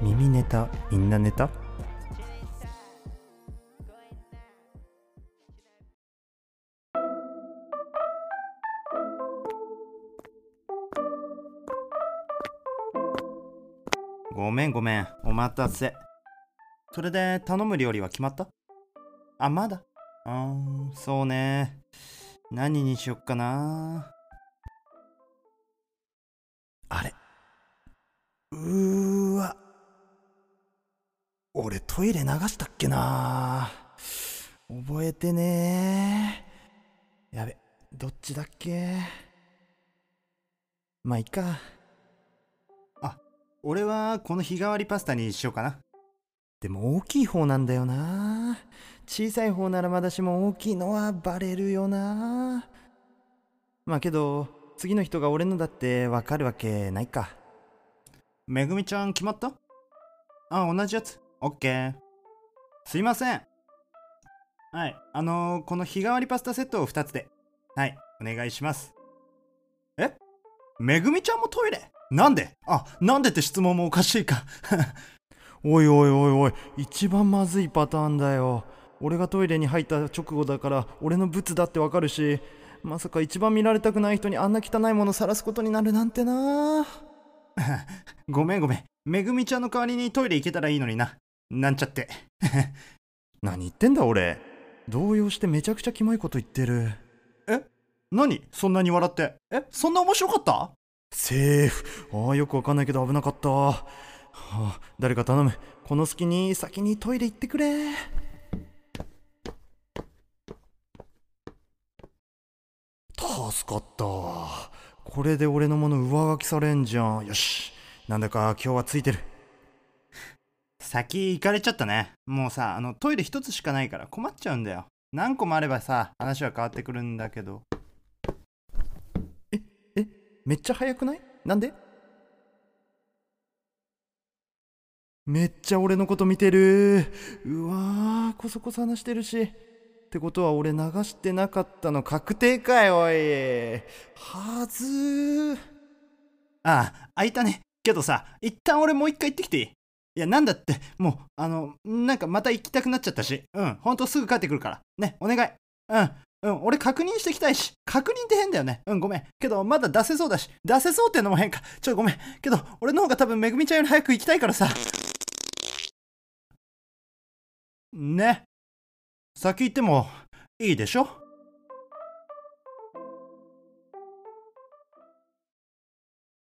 君ネタみんなネタ？ごめんごめんお待たせ。それで頼む料理は決まった？あまだ？うんそうね。何にしよっかな。あれ。うー。俺トイレ流したっけな？覚えてねやべどっちだっけ？まあいいか。あ俺はこの日替わりパスタにしようかな。でも大きい方なんだよな。小さい方ならまだしも大きいのはバレるよな。まあけど次の人が俺のだってわかるわけないか。めぐみちゃん決まった？あ同じやつ。オッケーすいません。はい。あのー、この日替わりパスタセットを2つで。はい。お願いします。え？めぐみちゃんもトイレ？なんで？あなんでって質問もおかしいか。おいおいおいおい。一番まずいパターンだよ。俺がトイレに入った直後だから俺のブツだってわかるしまさか一番見られたくない人にあんな汚いもの晒すことになるなんてな。ごめんごめん。めぐみちゃんの代わりにトイレ行けたらいいのにな。なんちゃって。何言ってんだ俺。動揺してめちゃくちゃキモいこと言ってる。え？何？そんなに笑って。え？そんな面白かった？セーフ。ああよくわかんないけど危なかった。はあ、誰か頼む。この隙に先にトイレ行ってくれ。助かった。これで俺のもの上書きされんじゃん。よし。なんだか今日はついてる先行かれちゃったね。もうさあのトイレ一つしかないから困っちゃうんだよ。何個もあればさ話は変わってくるんだけど。ええめっちゃ早くない？なんで？めっちゃ俺のこと見てる。うわーこそこそ話してるし。ってことは俺流してなかったの確定かいおい。はずああ開いたね。けどさ一旦俺もう一回行ってきていい？いやなんだってもうあのなんかまた行きたくなっちゃったしうんほんとすぐ帰ってくるからねお願いうんうん、俺確認してきたいし、確認って変だよね。うん、ごめん。けど、まだ出せそうだし、出せそうってのも変か。ちょ、ごめん。けど、俺の方が多分、めぐみちゃんより早く行きたいからさ。ね。先行ってもいいでしょ？